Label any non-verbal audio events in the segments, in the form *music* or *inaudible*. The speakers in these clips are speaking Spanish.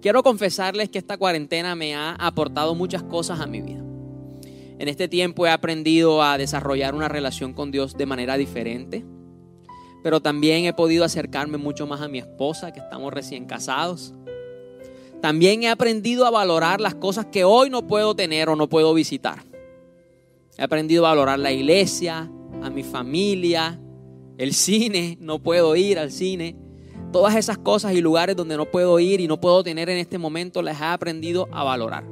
Quiero confesarles que esta cuarentena me ha aportado muchas cosas a mi vida. En este tiempo he aprendido a desarrollar una relación con Dios de manera diferente, pero también he podido acercarme mucho más a mi esposa, que estamos recién casados. También he aprendido a valorar las cosas que hoy no puedo tener o no puedo visitar. He aprendido a valorar la iglesia, a mi familia, el cine, no puedo ir al cine. Todas esas cosas y lugares donde no puedo ir y no puedo tener en este momento, las he aprendido a valorar.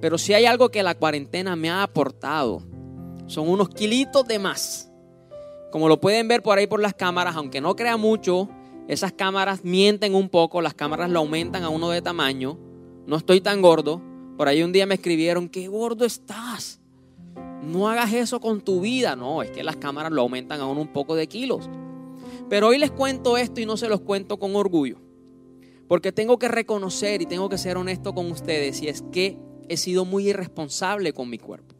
Pero si hay algo que la cuarentena me ha aportado, son unos kilitos de más. Como lo pueden ver por ahí por las cámaras, aunque no crea mucho, esas cámaras mienten un poco, las cámaras lo aumentan a uno de tamaño. No estoy tan gordo. Por ahí un día me escribieron, qué gordo estás. No hagas eso con tu vida. No, es que las cámaras lo aumentan a uno un poco de kilos. Pero hoy les cuento esto y no se los cuento con orgullo. Porque tengo que reconocer y tengo que ser honesto con ustedes y es que he sido muy irresponsable con mi cuerpo.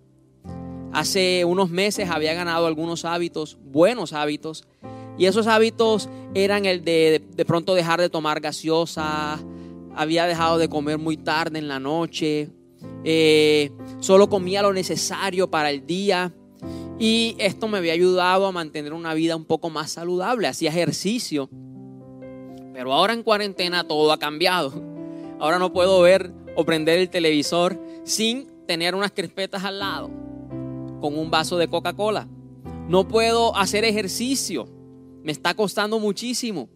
Hace unos meses había ganado algunos hábitos, buenos hábitos, y esos hábitos eran el de de pronto dejar de tomar gaseosa, había dejado de comer muy tarde en la noche, eh, solo comía lo necesario para el día. Y esto me había ayudado a mantener una vida un poco más saludable, hacía ejercicio. Pero ahora en cuarentena todo ha cambiado. Ahora no puedo ver o prender el televisor sin tener unas crispetas al lado, con un vaso de Coca-Cola. No puedo hacer ejercicio, me está costando muchísimo.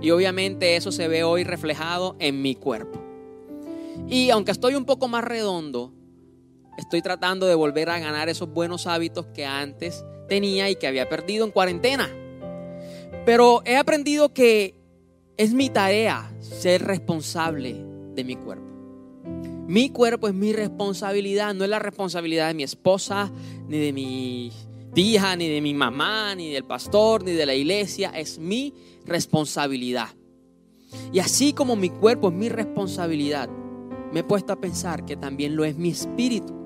Y obviamente eso se ve hoy reflejado en mi cuerpo. Y aunque estoy un poco más redondo, estoy tratando de volver a ganar esos buenos hábitos que antes tenía y que había perdido en cuarentena. Pero he aprendido que es mi tarea ser responsable de mi cuerpo. Mi cuerpo es mi responsabilidad, no es la responsabilidad de mi esposa, ni de mi tía, ni de mi mamá, ni del pastor, ni de la iglesia, es mi responsabilidad. Y así como mi cuerpo es mi responsabilidad, me he puesto a pensar que también lo es mi espíritu.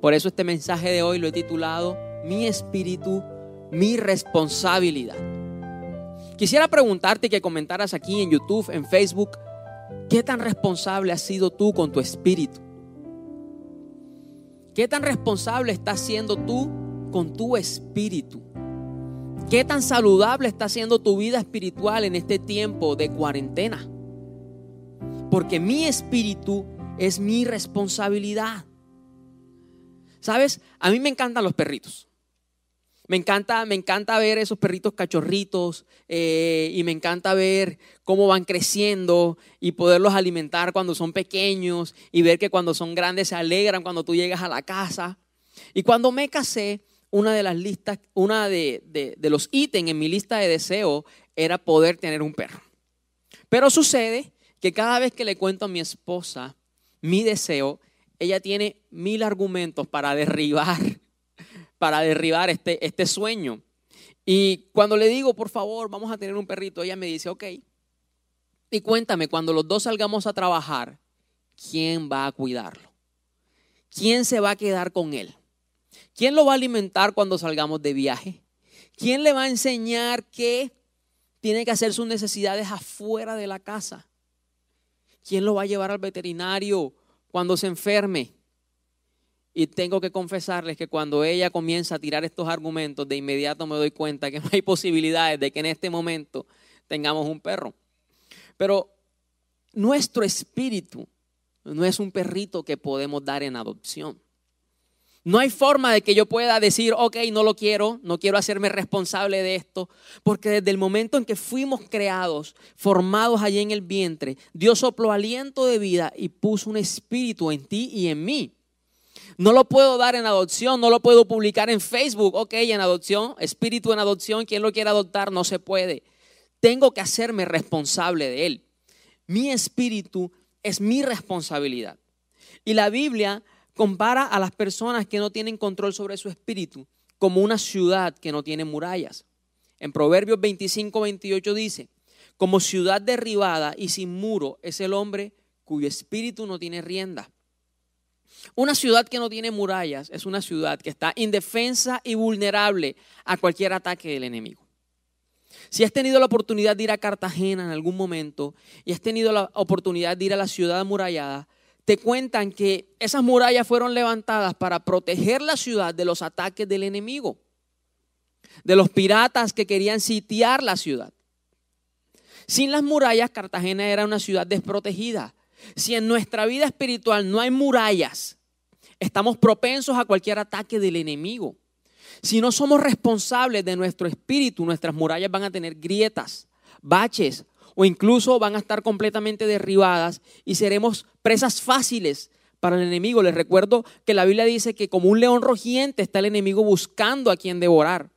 Por eso este mensaje de hoy lo he titulado Mi espíritu, mi responsabilidad. Quisiera preguntarte que comentaras aquí en YouTube, en Facebook, ¿Qué tan responsable has sido tú con tu espíritu? ¿Qué tan responsable estás siendo tú con tu espíritu? ¿Qué tan saludable está siendo tu vida espiritual en este tiempo de cuarentena? Porque mi espíritu es mi responsabilidad. ¿Sabes? A mí me encantan los perritos. Me encanta, me encanta ver esos perritos cachorritos eh, y me encanta ver cómo van creciendo y poderlos alimentar cuando son pequeños y ver que cuando son grandes se alegran cuando tú llegas a la casa. Y cuando me casé, una de las listas, una de, de los ítems en mi lista de deseo era poder tener un perro. Pero sucede que cada vez que le cuento a mi esposa mi deseo, ella tiene mil argumentos para derribar para derribar este, este sueño. Y cuando le digo, por favor, vamos a tener un perrito, ella me dice, ok. Y cuéntame, cuando los dos salgamos a trabajar, ¿quién va a cuidarlo? ¿Quién se va a quedar con él? ¿Quién lo va a alimentar cuando salgamos de viaje? ¿Quién le va a enseñar que tiene que hacer sus necesidades afuera de la casa? ¿Quién lo va a llevar al veterinario cuando se enferme? Y tengo que confesarles que cuando ella comienza a tirar estos argumentos, de inmediato me doy cuenta que *laughs* no hay posibilidades de que en este momento tengamos un perro. Pero nuestro espíritu no es un perrito que podemos dar en adopción. No hay forma de que yo pueda decir, ok, no lo quiero, no quiero hacerme responsable de esto, porque desde el momento en que fuimos creados, formados allí en el vientre, Dios sopló aliento de vida y puso un espíritu en ti y en mí. No lo puedo dar en adopción, no lo puedo publicar en Facebook. Ok, en adopción, espíritu en adopción, quien lo quiera adoptar, no se puede. Tengo que hacerme responsable de él. Mi espíritu es mi responsabilidad. Y la Biblia compara a las personas que no tienen control sobre su espíritu como una ciudad que no tiene murallas. En Proverbios 25, 28 dice, como ciudad derribada y sin muro es el hombre cuyo espíritu no tiene rienda. Una ciudad que no tiene murallas es una ciudad que está indefensa y vulnerable a cualquier ataque del enemigo. Si has tenido la oportunidad de ir a Cartagena en algún momento y has tenido la oportunidad de ir a la ciudad amurallada, te cuentan que esas murallas fueron levantadas para proteger la ciudad de los ataques del enemigo, de los piratas que querían sitiar la ciudad. Sin las murallas, Cartagena era una ciudad desprotegida. Si en nuestra vida espiritual no hay murallas, estamos propensos a cualquier ataque del enemigo. Si no somos responsables de nuestro espíritu, nuestras murallas van a tener grietas, baches o incluso van a estar completamente derribadas y seremos presas fáciles para el enemigo. Les recuerdo que la Biblia dice que como un león rugiente está el enemigo buscando a quien devorar.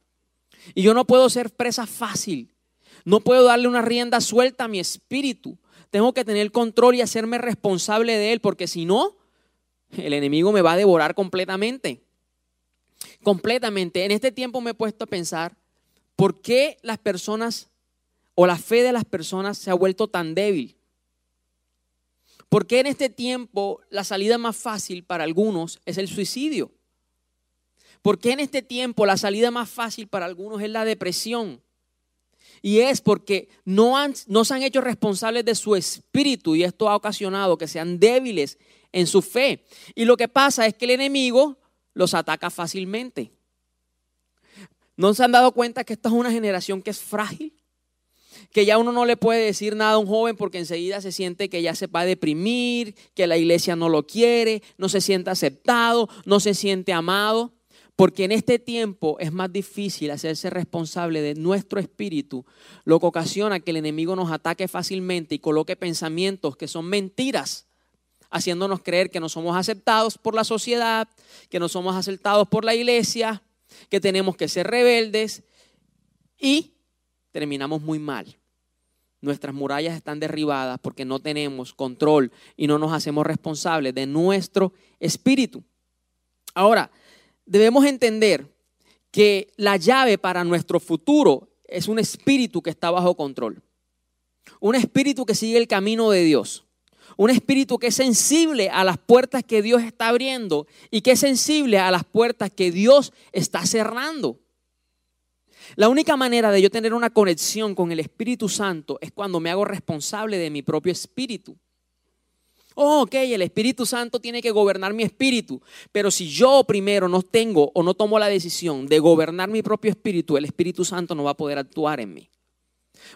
Y yo no puedo ser presa fácil. No puedo darle una rienda suelta a mi espíritu. Tengo que tener control y hacerme responsable de él, porque si no, el enemigo me va a devorar completamente. Completamente. En este tiempo me he puesto a pensar, ¿por qué las personas o la fe de las personas se ha vuelto tan débil? ¿Por qué en este tiempo la salida más fácil para algunos es el suicidio? ¿Por qué en este tiempo la salida más fácil para algunos es la depresión? Y es porque no, han, no se han hecho responsables de su espíritu y esto ha ocasionado que sean débiles en su fe. Y lo que pasa es que el enemigo los ataca fácilmente. ¿No se han dado cuenta que esta es una generación que es frágil? Que ya uno no le puede decir nada a un joven porque enseguida se siente que ya se va a deprimir, que la iglesia no lo quiere, no se siente aceptado, no se siente amado. Porque en este tiempo es más difícil hacerse responsable de nuestro espíritu, lo que ocasiona que el enemigo nos ataque fácilmente y coloque pensamientos que son mentiras haciéndonos creer que no somos aceptados por la sociedad, que no somos aceptados por la iglesia, que tenemos que ser rebeldes y terminamos muy mal. Nuestras murallas están derribadas porque no tenemos control y no nos hacemos responsables de nuestro espíritu. Ahora, debemos entender que la llave para nuestro futuro es un espíritu que está bajo control. Un espíritu que sigue el camino de Dios. Un espíritu que es sensible a las puertas que Dios está abriendo y que es sensible a las puertas que Dios está cerrando. La única manera de yo tener una conexión con el Espíritu Santo es cuando me hago responsable de mi propio espíritu. Oh, ok, el Espíritu Santo tiene que gobernar mi espíritu, pero si yo primero no tengo o no tomo la decisión de gobernar mi propio espíritu, el Espíritu Santo no va a poder actuar en mí.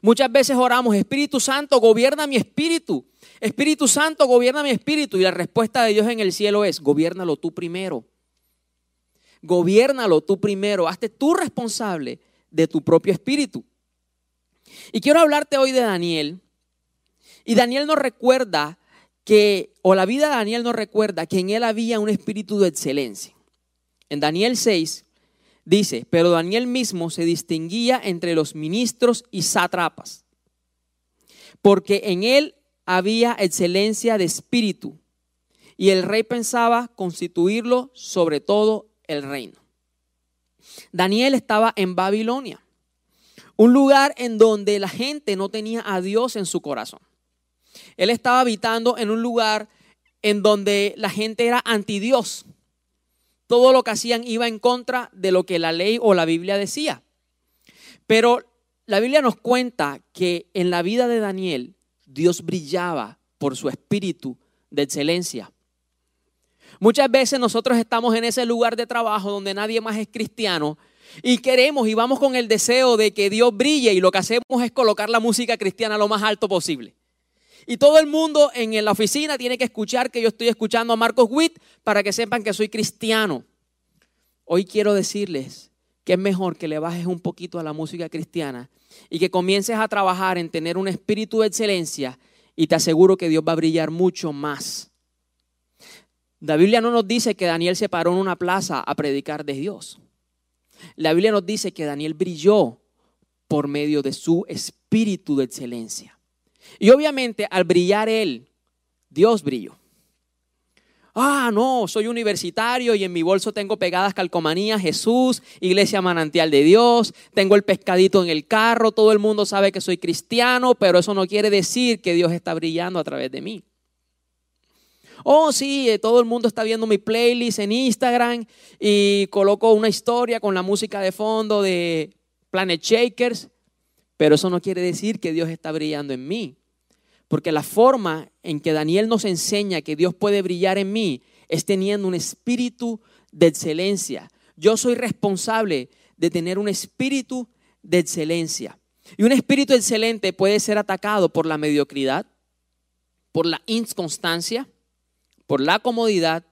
Muchas veces oramos, Espíritu Santo, gobierna mi espíritu. Espíritu Santo, gobierna mi espíritu. Y la respuesta de Dios en el cielo es, gobiernalo tú primero. Gobiernalo tú primero. Hazte tú responsable de tu propio espíritu. Y quiero hablarte hoy de Daniel. Y Daniel nos recuerda que, o la vida de Daniel nos recuerda que en él había un espíritu de excelencia. En Daniel 6, Dice, pero Daniel mismo se distinguía entre los ministros y sátrapas, porque en él había excelencia de espíritu, y el rey pensaba constituirlo sobre todo el reino. Daniel estaba en Babilonia, un lugar en donde la gente no tenía a Dios en su corazón. Él estaba habitando en un lugar en donde la gente era anti Dios todo lo que hacían iba en contra de lo que la ley o la Biblia decía. Pero la Biblia nos cuenta que en la vida de Daniel Dios brillaba por su espíritu de excelencia. Muchas veces nosotros estamos en ese lugar de trabajo donde nadie más es cristiano y queremos y vamos con el deseo de que Dios brille y lo que hacemos es colocar la música cristiana lo más alto posible. Y todo el mundo en la oficina tiene que escuchar que yo estoy escuchando a Marcos Witt para que sepan que soy cristiano. Hoy quiero decirles que es mejor que le bajes un poquito a la música cristiana y que comiences a trabajar en tener un espíritu de excelencia y te aseguro que Dios va a brillar mucho más. La Biblia no nos dice que Daniel se paró en una plaza a predicar de Dios. La Biblia nos dice que Daniel brilló por medio de su espíritu de excelencia. Y obviamente al brillar él, Dios brilló. Ah, no, soy universitario y en mi bolso tengo pegadas calcomanías, Jesús, Iglesia Manantial de Dios, tengo el pescadito en el carro, todo el mundo sabe que soy cristiano, pero eso no quiere decir que Dios está brillando a través de mí. Oh, sí, eh, todo el mundo está viendo mi playlist en Instagram y coloco una historia con la música de fondo de Planet Shakers, Pero eso no quiere decir que Dios está brillando en mí. Porque la forma en que Daniel nos enseña que Dios puede brillar en mí es teniendo un espíritu de excelencia. Yo soy responsable de tener un espíritu de excelencia. Y un espíritu excelente puede ser atacado por la mediocridad, por la inconstancia, por la comodidad,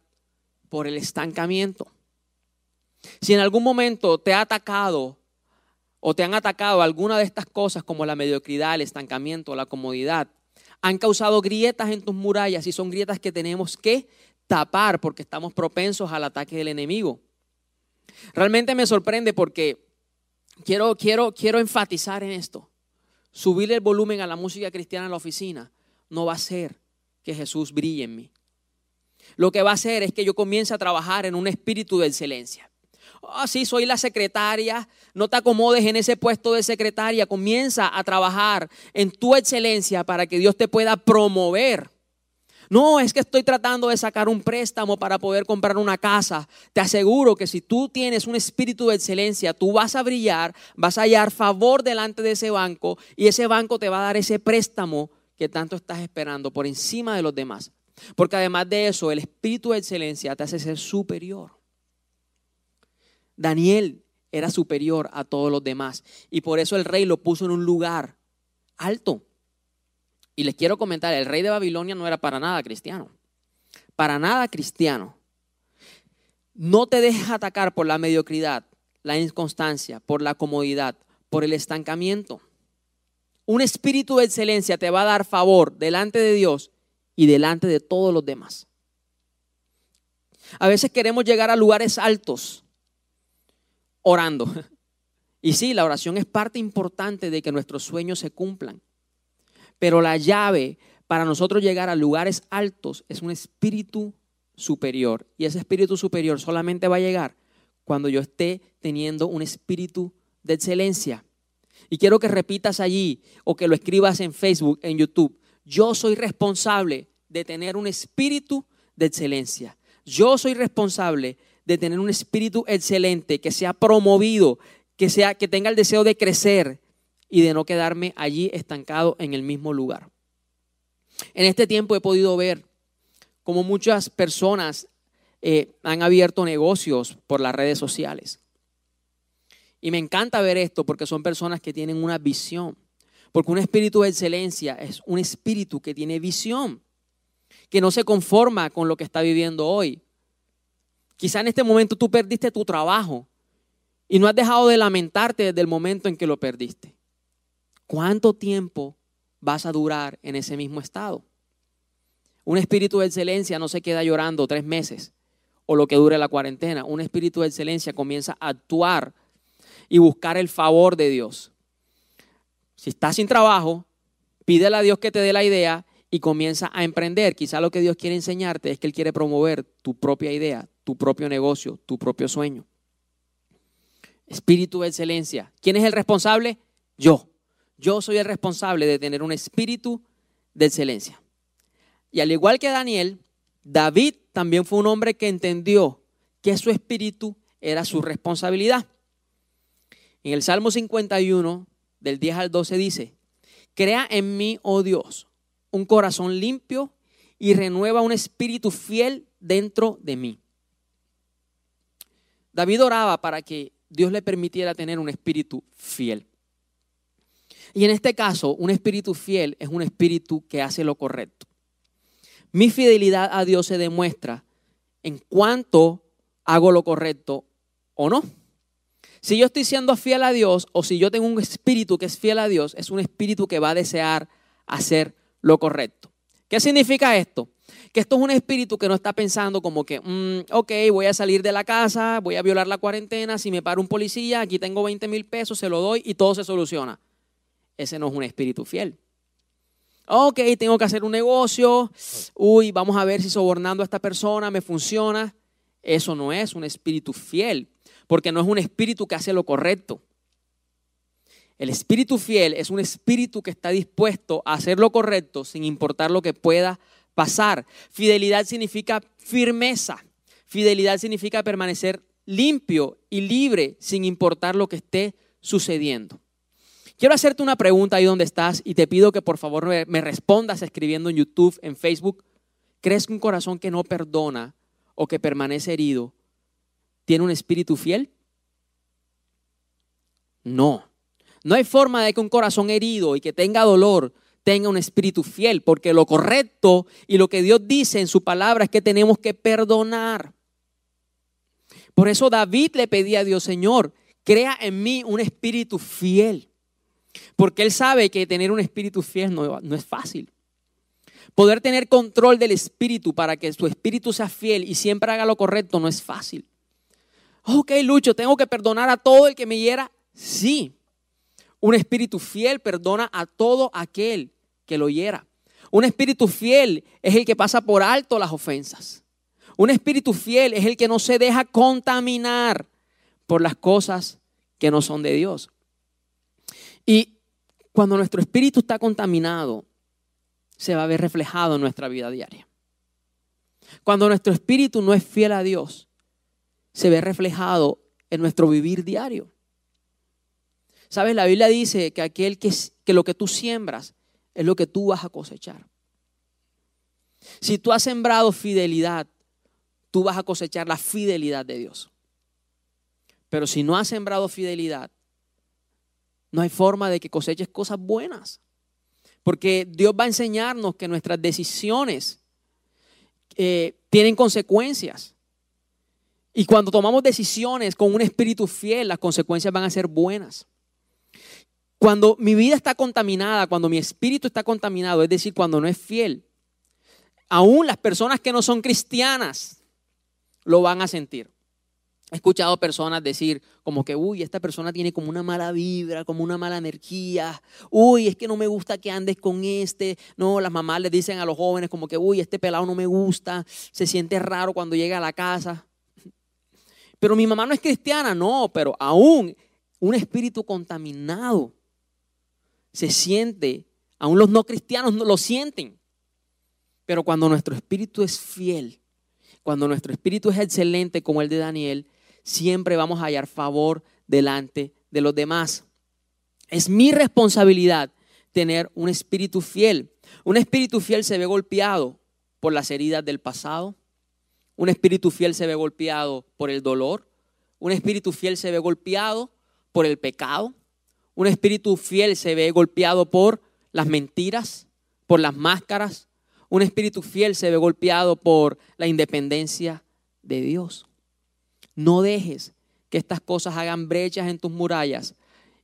por el estancamiento. Si en algún momento te ha atacado o te han atacado alguna de estas cosas como la mediocridad, el estancamiento, la comodidad, han causado grietas en tus murallas y son grietas que tenemos que tapar porque estamos propensos al ataque del enemigo. Realmente me sorprende porque quiero, quiero, quiero enfatizar en esto. Subir el volumen a la música cristiana en la oficina no va a ser que Jesús brille en mí. Lo que va a hacer es que yo comience a trabajar en un espíritu de excelencia. Ah, sí, soy la secretaria. No te acomodes en ese puesto de secretaria. Comienza a trabajar en tu excelencia para que Dios te pueda promover. No, es que estoy tratando de sacar un préstamo para poder comprar una casa. Te aseguro que si tú tienes un espíritu de excelencia, tú vas a brillar, vas a hallar favor delante de ese banco y ese banco te va a dar ese préstamo que tanto estás esperando por encima de los demás. Porque además de eso, el espíritu de excelencia te hace ser superior. Daniel era superior a todos los demás y por eso el rey lo puso en un lugar alto. Y les quiero comentar, el rey de Babilonia no era para nada cristiano. Para nada cristiano. No te dejes atacar por la mediocridad, la inconstancia, por la comodidad, por el estancamiento. Un espíritu de excelencia te va a dar favor delante de Dios y delante de todos los demás. A veces queremos llegar a lugares altos orando. Y sí, la oración es parte importante de que nuestros sueños se cumplan. Pero la llave para nosotros llegar a lugares altos es un espíritu superior. Y ese espíritu superior solamente va a llegar cuando yo esté teniendo un espíritu de excelencia. Y quiero que repitas allí o que lo escribas en Facebook, en YouTube. Yo soy responsable de tener un espíritu de excelencia. Yo soy responsable de tener un espíritu excelente, que sea promovido, que, sea, que tenga el deseo de crecer y de no quedarme allí estancado en el mismo lugar. En este tiempo he podido ver cómo muchas personas eh, han abierto negocios por las redes sociales. Y me encanta ver esto porque son personas que tienen una visión. Porque un espíritu de excelencia es un espíritu que tiene visión, que no se conforma con lo que está viviendo hoy, Quizá en este momento tú perdiste tu trabajo y no has dejado de lamentarte desde el momento en que lo perdiste. ¿Cuánto tiempo vas a durar en ese mismo estado? Un espíritu de excelencia no se queda llorando tres meses o lo que dure la cuarentena. Un espíritu de excelencia comienza a actuar y buscar el favor de Dios. Si estás sin trabajo, pídele a Dios que te dé la idea y comienza a emprender. Quizá lo que Dios quiere enseñarte es que Él quiere promover tu propia idea, tu propio negocio, tu propio sueño. Espíritu de excelencia. ¿Quién es el responsable? Yo. Yo soy el responsable de tener un espíritu de excelencia. Y al igual que Daniel, David también fue un hombre que entendió que su espíritu era su responsabilidad. En el Salmo 51, del 10 al 12 dice, Crea en mí, oh Dios, un corazón limpio y renueva un espíritu fiel dentro de mí. David oraba para que Dios le permitiera tener un espíritu fiel. Y en este caso, un espíritu fiel es un espíritu que hace lo correcto. Mi fidelidad a Dios se demuestra en cuanto hago lo correcto o no. Si yo estoy siendo fiel a Dios o si yo tengo un espíritu que es fiel a Dios, es un espíritu que va a desear hacer lo correcto. ¿Qué significa esto? Que esto es un espíritu que no está pensando como que, mm, ok, voy a salir de la casa, voy a violar la cuarentena, si me para un policía, aquí tengo 20 mil pesos, se lo doy y todo se soluciona. Ese no es un espíritu fiel. Ok, tengo que hacer un negocio, uy, vamos a ver si sobornando a esta persona me funciona. Eso no es un espíritu fiel, porque no es un espíritu que hace lo correcto. El espíritu fiel es un espíritu que está dispuesto a hacer lo correcto sin importar lo que pueda pasar. Fidelidad significa firmeza. Fidelidad significa permanecer limpio y libre sin importar lo que esté sucediendo. Quiero hacerte una pregunta ahí donde estás y te pido que por favor me, respondas escribiendo en YouTube, en Facebook. ¿Crees que un corazón que no perdona o que permanece herido tiene un espíritu fiel? No. No hay forma de que un corazón herido y que tenga dolor tenga un espíritu fiel, porque lo correcto y lo que Dios dice en su palabra es que tenemos que perdonar. Por eso David le pedía a Dios, Señor, crea en mí un espíritu fiel. Porque él sabe que tener un espíritu fiel no, no, es fácil. Poder tener control del espíritu para que su espíritu sea fiel y siempre haga lo correcto no es fácil. Ok, Lucho, ¿tengo que perdonar a todo el que me hiera? Sí. Un espíritu fiel perdona a todo aquel que lo hiera. Un espíritu fiel es el que pasa por alto las ofensas. Un espíritu fiel es el que no se deja contaminar por las cosas que no son de Dios. Y cuando nuestro espíritu está contaminado, se va a ver reflejado en nuestra vida diaria. Cuando nuestro espíritu no es fiel a Dios, se ve reflejado en nuestro vivir diario. Sabes, la Biblia dice que aquel que, que lo que tú siembras es lo que tú vas a cosechar. Si tú has sembrado fidelidad, tú vas a cosechar la fidelidad de Dios. Pero si no has sembrado fidelidad, no hay forma de que coseches cosas buenas. Porque Dios va a enseñarnos que nuestras decisiones eh, tienen consecuencias. Y cuando tomamos decisiones con un espíritu fiel, las consecuencias van a ser buenas. Cuando mi vida está contaminada, cuando mi espíritu está contaminado, es decir, cuando no es fiel, aún las personas que no son cristianas lo van a sentir. He escuchado personas decir como que, uy, esta persona tiene como una mala vibra, como una mala energía. Uy, es que no me gusta que andes con este. No, las mamás le dicen a los jóvenes como que, uy, este pelado no me gusta. Se siente raro cuando llega a la casa. Pero mi mamá no es cristiana, no, pero aún un espíritu contaminado se siente, aún los no cristianos no lo sienten. Pero cuando nuestro espíritu es fiel, cuando nuestro espíritu es excelente como el de Daniel, siempre vamos a hallar favor delante de los demás. Es mi responsabilidad tener un espíritu fiel. Un espíritu fiel se ve golpeado por las heridas del pasado. Un espíritu fiel se ve golpeado por el dolor. Un espíritu fiel se ve golpeado por el pecado. Un espíritu fiel se ve golpeado por las mentiras, por las máscaras, un espíritu fiel se ve golpeado por la independencia de Dios. No dejes que estas cosas hagan brechas en tus murallas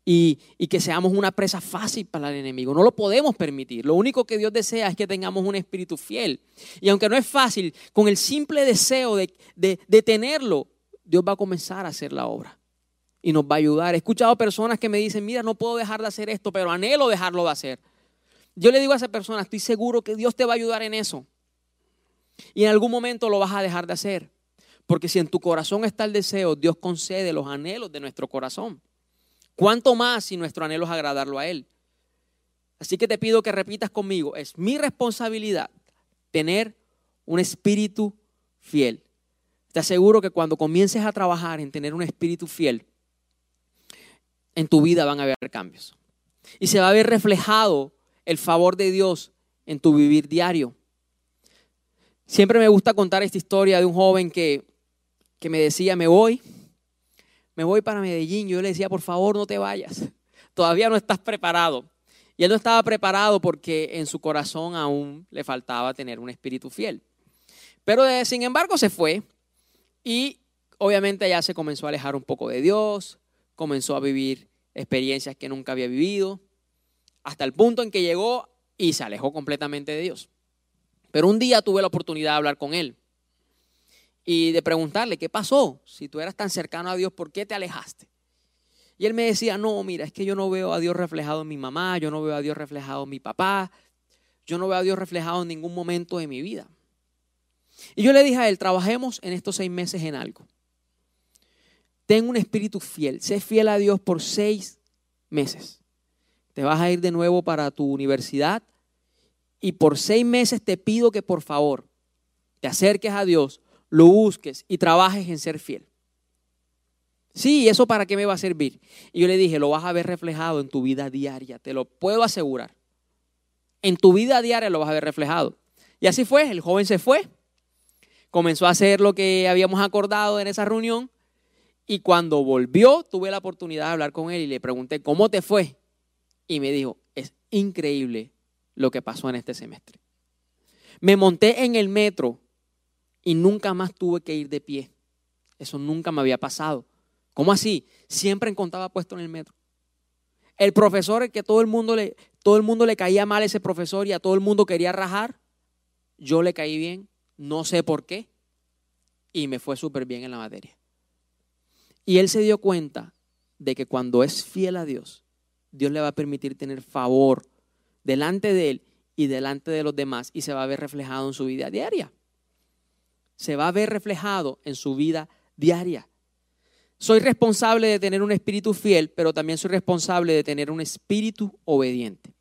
y, que seamos una presa fácil para el enemigo. No lo podemos permitir. Lo único que Dios desea es que tengamos un espíritu fiel. Y aunque no es fácil, con el simple deseo de, de tenerlo, Dios va a comenzar a hacer la obra y nos va a ayudar. He escuchado personas que me dicen, mira, no puedo dejar de hacer esto, pero anhelo dejarlo de hacer. Yo le digo a esa persona, estoy seguro que Dios te va a ayudar en eso. Y en algún momento lo vas a dejar de hacer. Porque si en tu corazón está el deseo, Dios concede los anhelos de nuestro corazón. ¿Cuánto más si nuestro anhelo es agradarlo a Él? Así que te pido que repitas conmigo, es mi responsabilidad tener un espíritu fiel. Te aseguro que cuando comiences a trabajar en tener un espíritu fiel, en tu vida van a haber cambios. Y se va a ver reflejado el favor de Dios en tu vivir diario. Siempre me gusta contar esta historia de un joven que, que me decía, me voy, me voy para Medellín. Yo le decía, por favor, no te vayas. Todavía no estás preparado. Y él no estaba preparado porque en su corazón aún le faltaba tener un espíritu fiel. Pero eh, sin embargo se fue y obviamente ya se comenzó a alejar un poco de Dios, comenzó a vivir experiencias que nunca había vivido hasta el punto en que llegó y se alejó completamente de Dios. Pero un día tuve la oportunidad de hablar con él y de preguntarle, ¿qué pasó? Si tú eras tan cercano a Dios, ¿por qué te alejaste? Y él me decía, no, mira, es que yo no veo a Dios reflejado en mi mamá, yo no veo a Dios reflejado en mi papá, yo no veo a Dios reflejado en ningún momento de mi vida. Y yo le dije a él, trabajemos en estos seis meses en algo. Ten un espíritu fiel, sé fiel a Dios por seis meses te vas a ir de nuevo para tu universidad y por seis meses te pido que por favor te acerques a Dios, lo busques y trabajes en ser fiel. Sí, ¿eso para qué me va a servir? Y yo le dije, lo vas a ver reflejado en tu vida diaria, te lo puedo asegurar. En tu vida diaria lo vas a ver reflejado. Y así fue, el joven se fue, comenzó a hacer lo que habíamos acordado en esa reunión y cuando volvió tuve la oportunidad de hablar con él y le pregunté, ¿cómo te fue? Y me dijo, es increíble lo que pasó en este semestre. Me monté en el metro y nunca más tuve que ir de pie. Eso nunca me había pasado. ¿Cómo así? Siempre encontraba puesto en el metro. El profesor, que todo el mundo le, todo el mundo le caía mal a ese profesor y a todo el mundo quería rajar, yo le caí bien, no sé por qué, y me fue súper bien en la materia. Y él se dio cuenta de que cuando es fiel a Dios, Dios le va a permitir tener favor delante de él y delante de los demás y se va a ver reflejado en su vida diaria. Se va a ver reflejado en su vida diaria. Soy responsable de tener un espíritu fiel, pero también soy responsable de tener un espíritu obediente.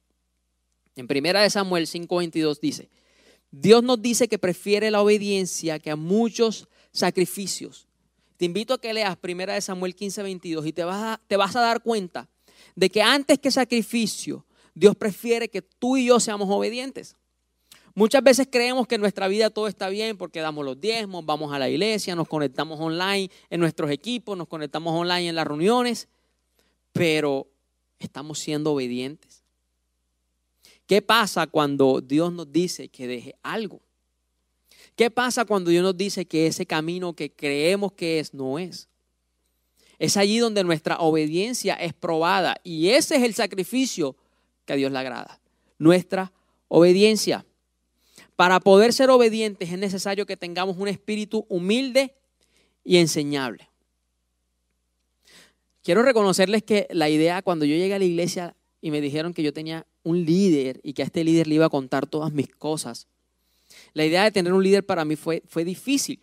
En primera de Samuel 5:22 dice, Dios nos dice que prefiere la obediencia que a muchos sacrificios. Te invito a que leas primera de Samuel 15:22 y te vas, a, te vas a dar cuenta de que antes que sacrificio, Dios prefiere que tú y yo seamos obedientes. Muchas veces creemos que en nuestra vida todo está bien porque damos los diezmos, vamos a la iglesia, nos conectamos online en nuestros equipos, nos conectamos online en las reuniones, pero estamos siendo obedientes. ¿Qué pasa cuando Dios nos dice que deje algo? ¿Qué pasa cuando Dios nos dice que ese camino que creemos que es no es? Es allí donde nuestra obediencia es probada y ese es el sacrificio que a Dios le agrada. Nuestra obediencia. Para poder ser obedientes es necesario que tengamos un espíritu humilde y enseñable. Quiero reconocerles que la idea cuando yo llegué a la iglesia y me dijeron que yo tenía un líder y que a este líder le iba a contar todas mis cosas, la idea de tener un líder para mí fue, fue difícil.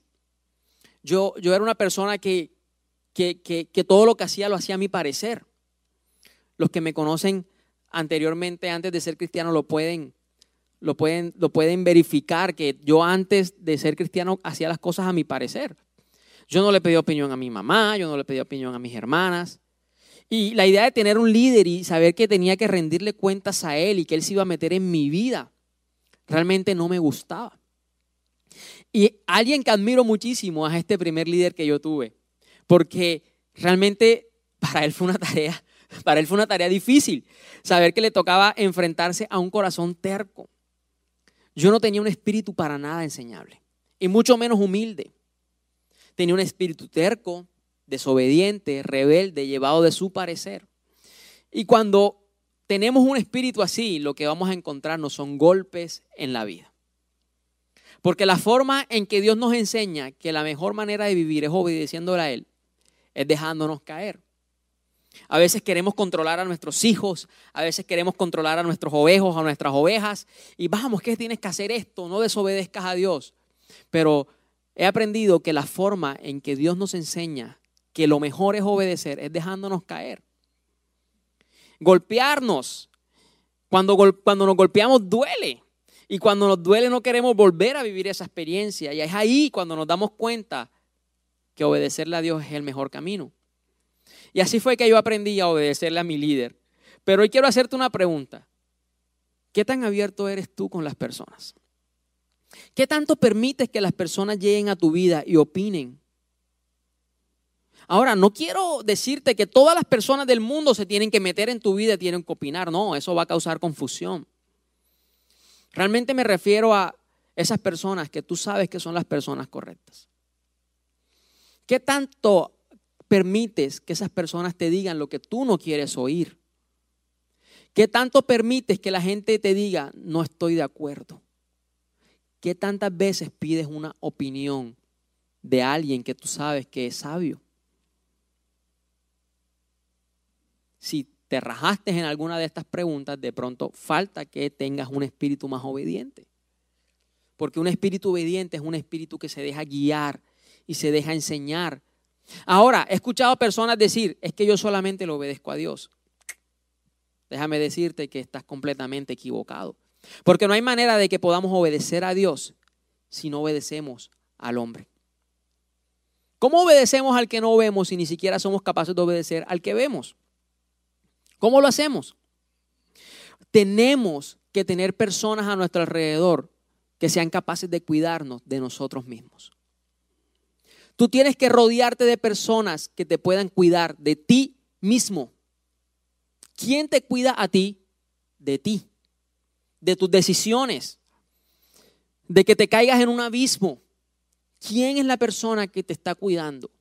Yo, yo era una persona que, que, que todo lo que hacía lo hacía a mi parecer. Los que me conocen anteriormente, antes de ser cristiano, lo pueden, lo pueden, lo pueden verificar que yo antes de ser cristiano hacía las cosas a mi parecer. Yo no le pedí opinión a mi mamá, yo no le pedí opinión a mis hermanas. Y la idea de tener un líder y saber que tenía que rendirle cuentas a él y que él se iba a meter en mi vida, realmente no me gustaba. Y alguien que admiro muchísimo es este primer líder que yo tuve, porque realmente para él fue una tarea, *laughs* para él fue una tarea difícil, saber que le tocaba enfrentarse a un corazón terco, yo no tenía un espíritu para nada enseñable, y mucho menos humilde. Tenía un espíritu terco, desobediente, rebelde, llevado de su parecer. Y cuando tenemos un espíritu así, lo que vamos a encontrar no son golpes en la vida. Porque la forma en que Dios nos enseña que la mejor manera de vivir es obedeciéndole a Él, es dejándonos caer. A veces queremos controlar a nuestros hijos, a veces queremos controlar a nuestros ovejos, a nuestras ovejas. Y vamos, ¿qué tienes que hacer esto? No desobedezcas a Dios. Pero he aprendido que la forma en que Dios nos enseña que lo mejor es obedecer es dejándonos caer. Golpearnos. Cuando, cuando nos golpeamos duele. Y cuando nos duele no queremos volver a vivir esa experiencia. Y es ahí cuando nos damos cuenta que obedecerle a Dios es el mejor camino. Y así fue que yo aprendí a obedecerle a mi líder. Pero hoy quiero hacerte una pregunta. ¿Qué tan abierto eres tú con las personas? ¿Qué tanto permites que las personas lleguen a tu vida y opinen? Ahora, no quiero decirte que todas las personas del mundo se tienen que meter en tu vida y tienen que opinar. No, eso va a causar confusión. Realmente me refiero a esas personas que tú sabes que son las personas correctas. ¿Qué tanto permites que esas personas te digan lo que tú no quieres oír? ¿Qué tanto permites que la gente te diga, no estoy de acuerdo? ¿Qué tantas veces pides una opinión de alguien que tú sabes que es sabio? Si te rajaste en alguna de estas preguntas, de pronto falta que tengas un espíritu más obediente. Porque un espíritu obediente es un espíritu que se deja guiar y se deja enseñar Ahora, he escuchado personas decir, es que yo solamente le obedezco a Dios. Déjame decirte que estás completamente equivocado. Porque no hay manera de que podamos obedecer a Dios si no obedecemos al hombre. ¿Cómo obedecemos al que no vemos si ni siquiera somos capaces de obedecer al que vemos? ¿Cómo lo hacemos? Tenemos que tener personas a nuestro alrededor que sean capaces de cuidarnos de nosotros mismos. Tú tienes que rodearte de personas que te puedan cuidar de ti mismo. ¿Quién te cuida a ti? De ti, de tus decisiones, de que te caigas en un abismo. ¿Quién es la persona que te está cuidando?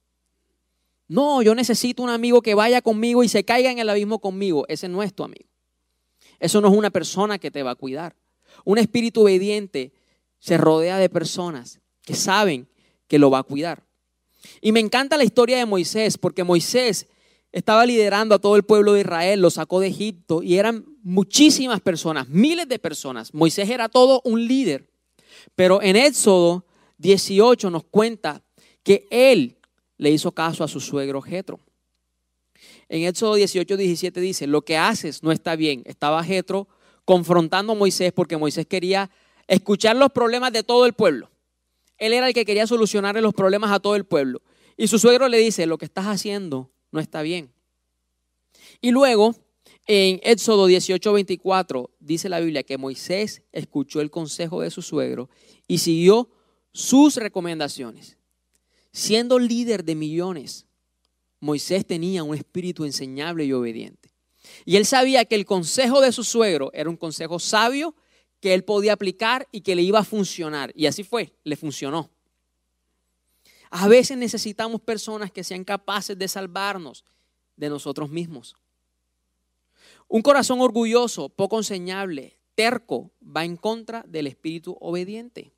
No, yo necesito un amigo que vaya conmigo y se caiga en el abismo conmigo. Ese no es tu amigo. Eso no es una persona que te va a cuidar. Un espíritu obediente se rodea de personas que saben que lo va a cuidar. Y me encanta la historia de Moisés, porque Moisés estaba liderando a todo el pueblo de Israel, lo sacó de Egipto y eran muchísimas personas, miles de personas. Moisés era todo un líder. Pero en Éxodo 18 nos cuenta que él le hizo caso a su suegro Jetro. En Éxodo 18, 17 dice, lo que haces no está bien. Estaba Jetro confrontando a Moisés porque Moisés quería escuchar los problemas de todo el pueblo. Él era el que quería solucionarle los problemas a todo el pueblo. Y su suegro le dice, lo que estás haciendo no está bien. Y luego, en Éxodo 18, 24, dice la Biblia que Moisés escuchó el consejo de su suegro y siguió sus recomendaciones. Siendo líder de millones, Moisés tenía un espíritu enseñable y obediente. Y él sabía que el consejo de su suegro era un consejo sabio que él podía aplicar y que le iba a funcionar. Y así fue, le funcionó. A veces necesitamos personas que sean capaces de salvarnos de nosotros mismos. Un corazón orgulloso, poco enseñable, terco, va en contra del espíritu obediente.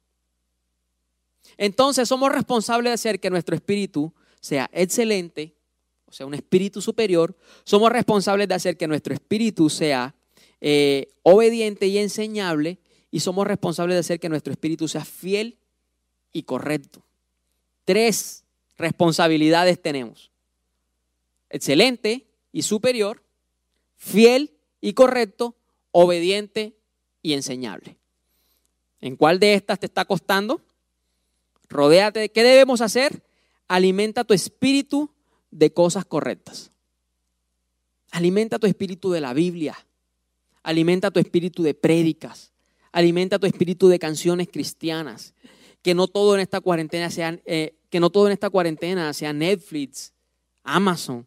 Entonces somos responsables de hacer que nuestro espíritu sea excelente, o sea, un espíritu superior. Somos responsables de hacer que nuestro espíritu sea eh, obediente y enseñable. Y somos responsables de hacer que nuestro espíritu sea fiel y correcto. Tres responsabilidades tenemos. Excelente y superior, fiel y correcto, obediente y enseñable. ¿En cuál de estas te está costando? Rodéate de qué debemos hacer. Alimenta tu espíritu de cosas correctas. Alimenta tu espíritu de la Biblia. Alimenta tu espíritu de prédicas. Alimenta tu espíritu de canciones cristianas. Que no todo en esta cuarentena sea, eh, que no todo en esta cuarentena sea Netflix, Amazon.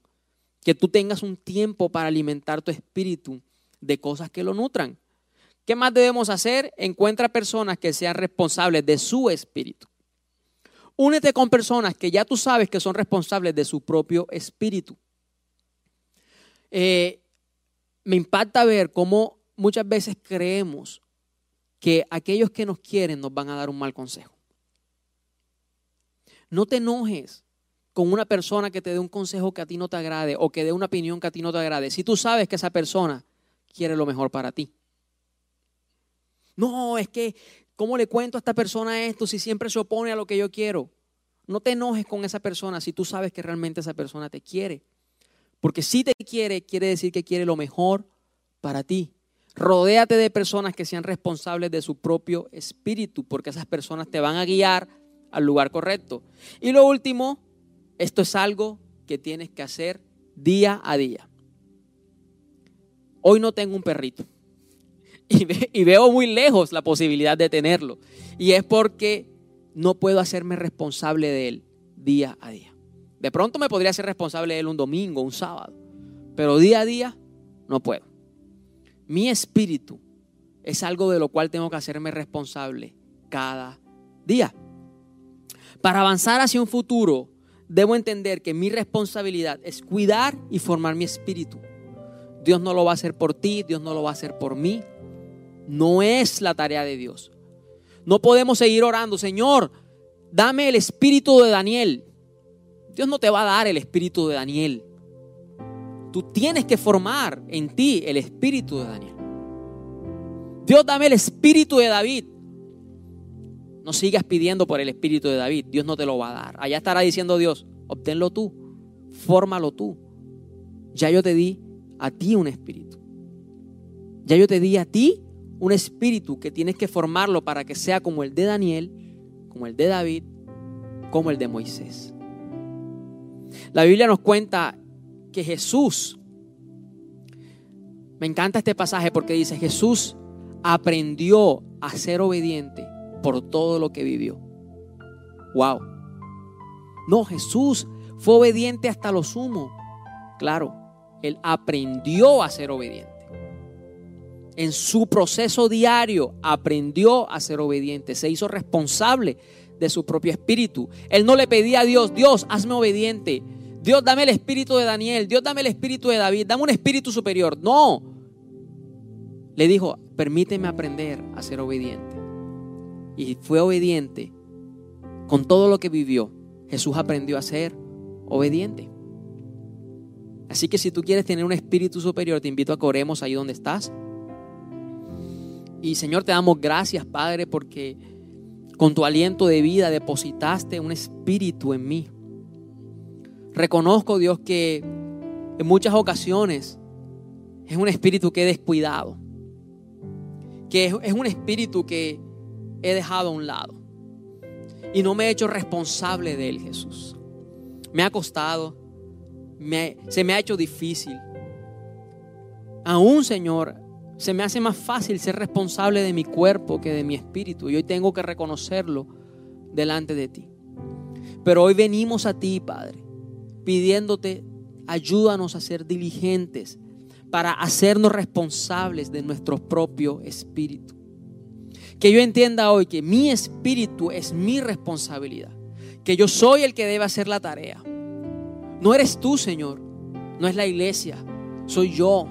Que tú tengas un tiempo para alimentar tu espíritu de cosas que lo nutran. ¿Qué más debemos hacer? Encuentra personas que sean responsables de su espíritu. Únete con personas que ya tú sabes que son responsables de su propio espíritu. Eh, me impacta ver cómo muchas veces creemos que aquellos que nos quieren nos van a dar un mal consejo. No te enojes con una persona que te dé un consejo que a ti no te agrade o que dé una opinión que a ti no te agrade. Si tú sabes que esa persona quiere lo mejor para ti. No, es que ¿Cómo le cuento a esta persona esto si siempre se opone a lo que yo quiero? No te enojes con esa persona si tú sabes que realmente esa persona te quiere. Porque si te quiere, quiere decir que quiere lo mejor para ti. Rodéate de personas que sean responsables de su propio espíritu, porque esas personas te van a guiar al lugar correcto. Y lo último, esto es algo que tienes que hacer día a día. Hoy no tengo un perrito *laughs* y, veo muy lejos la posibilidad de tenerlo. Y es porque no puedo hacerme responsable de él día a día. De pronto me podría ser responsable de él un domingo, un sábado, pero día a día no puedo. Mi espíritu es algo de lo cual tengo que hacerme responsable cada día. Para avanzar hacia un futuro, debo entender que mi responsabilidad es cuidar y formar mi espíritu. Dios no lo va a hacer por ti, Dios no lo va a hacer por mí, no es la tarea de Dios. No podemos seguir orando, Señor, dame el espíritu de Daniel. Dios no te va a dar el espíritu de Daniel. Tú tienes que formar en ti el espíritu de Daniel. Dios dame el espíritu de David. No sigas pidiendo por el espíritu de David. Dios no te lo va a dar. Allá estará diciendo Dios, obténlo tú, fórmalo tú. Ya yo te di a ti un espíritu. Ya yo te di a ti un espíritu que tienes que formarlo para que sea como el de Daniel, como el de David, como el de Moisés. La Biblia nos cuenta que Jesús, me encanta este pasaje porque dice, Jesús aprendió a ser obediente por todo lo que vivió. Wow. No, Jesús fue obediente hasta lo sumo. Claro, él aprendió a ser obediente. En su proceso diario aprendió a ser obediente, se hizo responsable de su propio espíritu. Él no le pedía a Dios, Dios, hazme obediente. Dios, dame el espíritu de Daniel. Dios, dame el espíritu de David. Dame un espíritu superior. No. Le dijo, permíteme aprender a ser obediente. Y fue obediente. Con todo lo que vivió, Jesús aprendió a ser obediente. Así que si tú quieres tener un espíritu superior, te invito a que oremos ahí donde estás. Y Señor, te damos gracias, Padre, porque con tu aliento de vida depositaste un espíritu en mí. Reconozco, Dios, que en muchas ocasiones es un espíritu que he descuidado, que es un espíritu que he dejado a un lado y no me he hecho responsable de él, Jesús. Me ha costado, se me ha hecho difícil. Aún, Señor, se me hace más fácil ser responsable de mi cuerpo que de mi espíritu. Y hoy tengo que reconocerlo delante de ti. Pero hoy venimos a ti, Padre, pidiéndote, ayúdanos a ser diligentes para hacernos responsables de nuestro propio espíritu. Que yo entienda hoy que mi espíritu es mi responsabilidad. Que yo soy el que debe hacer la tarea. No eres tú, Señor. No es la iglesia. Soy yo.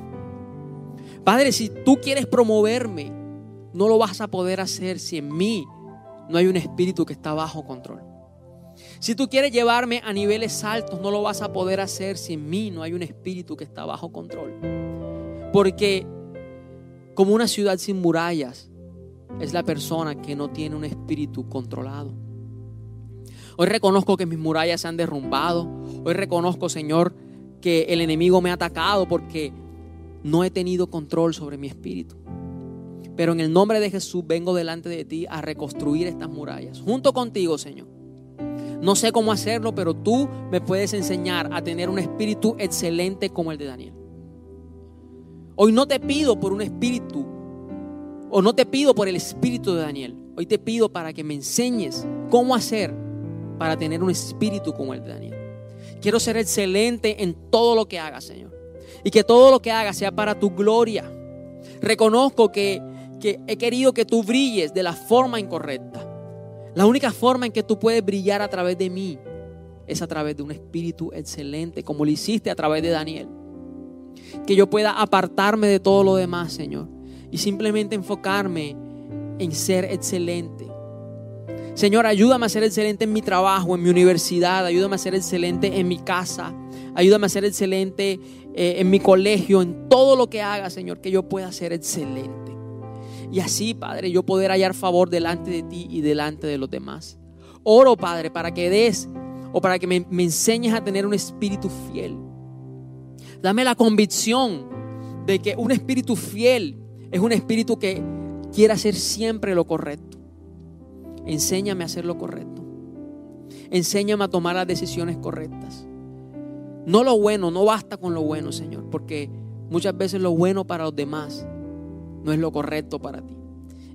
Padre, si tú quieres promoverme, no lo vas a poder hacer si en mí no hay un espíritu que está bajo control. Si tú quieres llevarme a niveles altos, no lo vas a poder hacer si en mí no hay un espíritu que está bajo control. Porque como una ciudad sin murallas es la persona que no tiene un espíritu controlado. Hoy reconozco que mis murallas se han derrumbado. Hoy reconozco, Señor, que el enemigo me ha atacado porque no he tenido control sobre mi espíritu. Pero en el nombre de Jesús vengo delante de ti a reconstruir estas murallas, junto contigo, Señor. No sé cómo hacerlo, pero tú me puedes enseñar a tener un espíritu excelente como el de Daniel. Hoy no te pido por un espíritu, o no te pido por el espíritu de Daniel. Hoy te pido para que me enseñes cómo hacer para tener un espíritu como el de Daniel. Quiero ser excelente en todo lo que haga, Señor y que todo lo que haga sea para tu gloria. Reconozco que, que he querido que tú brilles de la forma incorrecta. La única forma en que tú puedes brillar a través de mí es a través de un espíritu excelente, como lo hiciste a través de Daniel. Que yo pueda apartarme de todo lo demás, Señor, y simplemente enfocarme en ser excelente. Señor, ayúdame a ser excelente en mi trabajo, en mi universidad, ayúdame a ser excelente en mi casa, ayúdame a ser excelente eh, en mi colegio, en todo lo que haga, Señor, que yo pueda ser excelente. Y así, Padre, yo poder hallar favor delante de ti y delante de los demás. Oro, Padre, para que des o para que me, me enseñes a tener un espíritu fiel. Dame la convicción de que un espíritu fiel es un espíritu que quiere hacer siempre lo correcto. Enséñame a hacer lo correcto. Enséñame a tomar las decisiones correctas. No lo bueno, no basta con lo bueno, Señor, porque muchas veces lo bueno para los demás no es lo correcto para ti.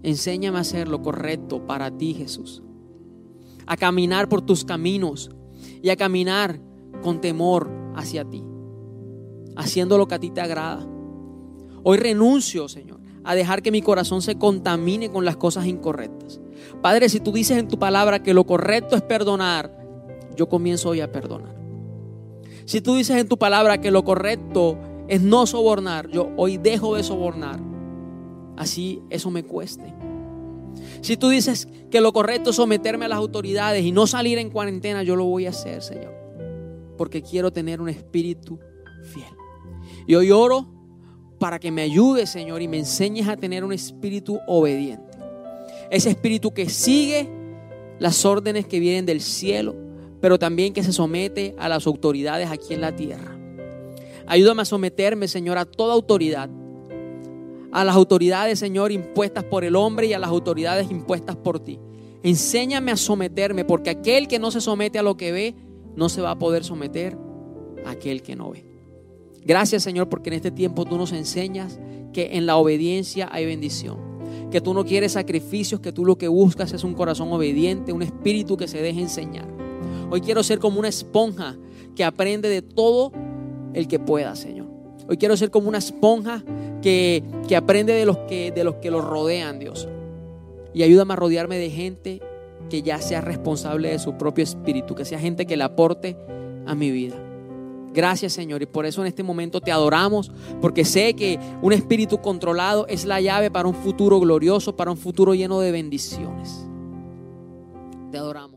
Enséñame a hacer lo correcto para ti, Jesús. A caminar por tus caminos y a caminar con temor hacia ti, haciendo lo que a ti te agrada. Hoy renuncio, Señor, a dejar que mi corazón se contamine con las cosas incorrectas. Padre, si tú dices en tu palabra que lo correcto es perdonar, yo comienzo hoy a perdonar. Si tú dices en tu palabra que lo correcto es no sobornar, yo hoy dejo de sobornar. Así eso me cueste. Si tú dices que lo correcto es someterme a las autoridades y no salir en cuarentena, yo lo voy a hacer, Señor. Porque quiero tener un espíritu fiel. Y hoy oro para que me ayudes, Señor, y me enseñes a tener un espíritu obediente. Ese espíritu que sigue las órdenes que vienen del cielo pero también que se somete a las autoridades aquí en la tierra. Ayúdame a someterme, Señor, a toda autoridad. A las autoridades, Señor, impuestas por el hombre y a las autoridades impuestas por ti. Enséñame a someterme, porque aquel que no se somete a lo que ve, no se va a poder someter a aquel que no ve. Gracias Señor porque en este tiempo tú nos enseñas que en la obediencia hay bendición. Que tú no quieres sacrificios, que tú lo que buscas es un corazón obediente, un espíritu que se deje enseñar. Hoy quiero ser como una esponja que aprende de todo el que pueda, Señor. Hoy quiero ser como una esponja que, que aprende de los que, de los que lo rodean, Dios. Y ayúdame a rodearme de gente que ya sea responsable de su propio espíritu, que sea gente que le aporte a mi vida. Gracias Señor y por eso en este momento te adoramos, porque sé que un espíritu controlado es la llave para un futuro glorioso, para un futuro lleno de bendiciones. Te adoramos.